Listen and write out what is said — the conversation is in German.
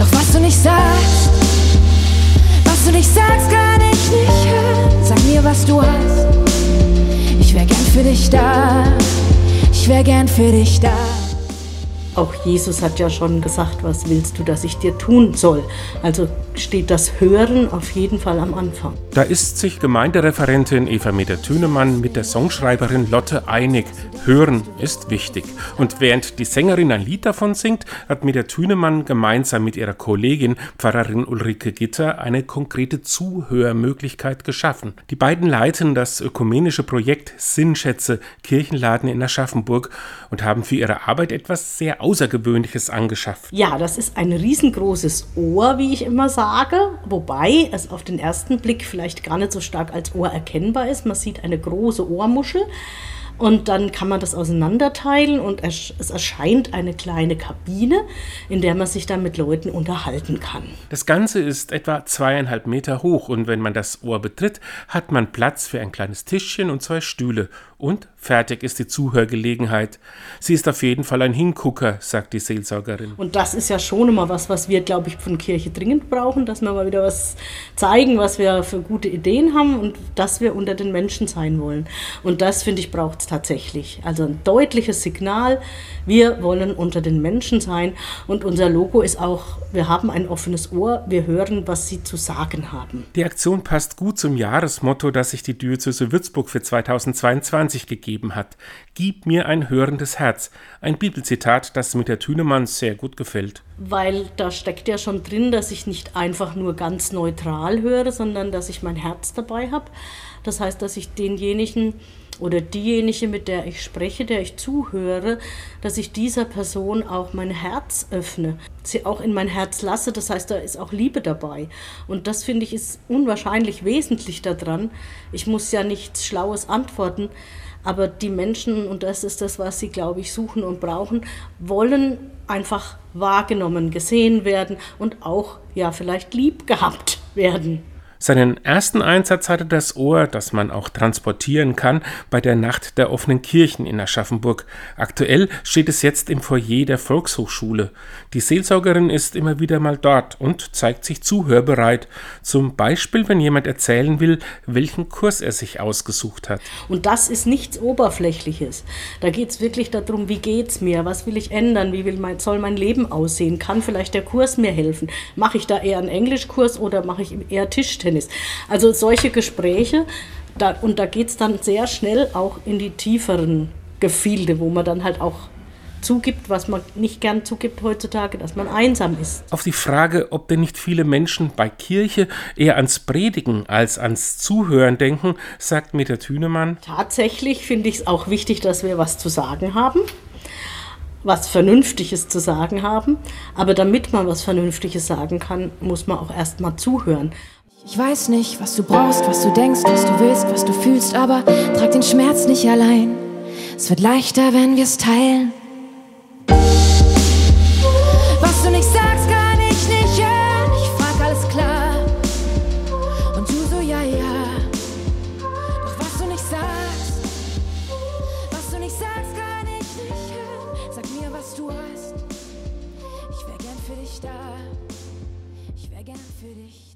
Doch was du nicht sagst, was du nicht sagst, kann ich nicht hören. Sag mir, was du hast. Ich wär gern für dich da. Ich wär gern für dich da. Auch Jesus hat ja schon gesagt, was willst du, dass ich dir tun soll. Also steht das Hören auf jeden Fall am Anfang. Da ist sich Gemeindereferentin Eva Meder-Thünemann mit der Songschreiberin Lotte einig. Hören ist wichtig. Und während die Sängerin ein Lied davon singt, hat Meder-Thünemann gemeinsam mit ihrer Kollegin Pfarrerin Ulrike Gitter eine konkrete Zuhörmöglichkeit geschaffen. Die beiden leiten das ökumenische Projekt Sinnschätze Kirchenladen in Aschaffenburg und haben für ihre Arbeit etwas sehr Außergewöhnliches angeschafft. Ja, das ist ein riesengroßes Ohr, wie ich immer sage, wobei es auf den ersten Blick vielleicht gar nicht so stark als Ohr erkennbar ist. Man sieht eine große Ohrmuschel. Und dann kann man das auseinanderteilen und es erscheint eine kleine Kabine, in der man sich dann mit Leuten unterhalten kann. Das Ganze ist etwa zweieinhalb Meter hoch und wenn man das Ohr betritt, hat man Platz für ein kleines Tischchen und zwei Stühle und fertig ist die Zuhörgelegenheit. Sie ist auf jeden Fall ein Hingucker, sagt die Seelsorgerin. Und das ist ja schon immer was, was wir, glaube ich, von Kirche dringend brauchen, dass wir mal wieder was zeigen, was wir für gute Ideen haben und dass wir unter den Menschen sein wollen. Und das, finde ich, braucht es tatsächlich. Also ein deutliches Signal, wir wollen unter den Menschen sein. Und unser Logo ist auch, wir haben ein offenes Ohr, wir hören, was sie zu sagen haben. Die Aktion passt gut zum Jahresmotto, das sich die Diözese Würzburg für 2022 gegeben hat. Gib mir ein hörendes Herz. Ein Bibelzitat, das mit der Thünemann sehr gut gefällt. Weil da steckt ja schon drin, dass ich nicht einfach nur ganz neutral höre, sondern dass ich mein Herz dabei habe. Das heißt, dass ich denjenigen oder diejenige, mit der ich spreche, der ich zuhöre, dass ich dieser Person auch mein Herz öffne, sie auch in mein Herz lasse. Das heißt, da ist auch Liebe dabei. Und das finde ich ist unwahrscheinlich wesentlich daran. Ich muss ja nichts Schlaues antworten, aber die Menschen, und das ist das, was sie, glaube ich, suchen und brauchen, wollen einfach wahrgenommen, gesehen werden und auch, ja, vielleicht lieb gehabt werden. Seinen ersten Einsatz hatte das Ohr, das man auch transportieren kann, bei der Nacht der offenen Kirchen in Aschaffenburg. Aktuell steht es jetzt im Foyer der Volkshochschule. Die Seelsorgerin ist immer wieder mal dort und zeigt sich zuhörbereit. Zum Beispiel, wenn jemand erzählen will, welchen Kurs er sich ausgesucht hat. Und das ist nichts Oberflächliches. Da geht es wirklich darum, wie geht's mir, was will ich ändern, wie mein, soll mein Leben aussehen, kann vielleicht der Kurs mir helfen? Mache ich da eher einen Englischkurs oder mache ich eher Tischtennis? Tischtennis. Also solche Gespräche, da, und da geht es dann sehr schnell auch in die tieferen Gefilde, wo man dann halt auch zugibt, was man nicht gern zugibt heutzutage, dass man einsam ist. Auf die Frage, ob denn nicht viele Menschen bei Kirche eher ans Predigen als ans Zuhören denken, sagt Meta Thünemann. Tatsächlich finde ich es auch wichtig, dass wir was zu sagen haben, was Vernünftiges zu sagen haben. Aber damit man was Vernünftiges sagen kann, muss man auch erst mal zuhören. Ich weiß nicht, was du brauchst, was du denkst, was du willst, was du fühlst, aber trag den Schmerz nicht allein. Es wird leichter, wenn wir es teilen. Was du nicht sagst, kann ich nicht hören. Ich frag alles klar und du so ja, ja. Doch was du nicht sagst, was du nicht sagst, kann ich nicht hören. Sag mir, was du hast. Ich wär gern für dich da. Ich wär gern für dich.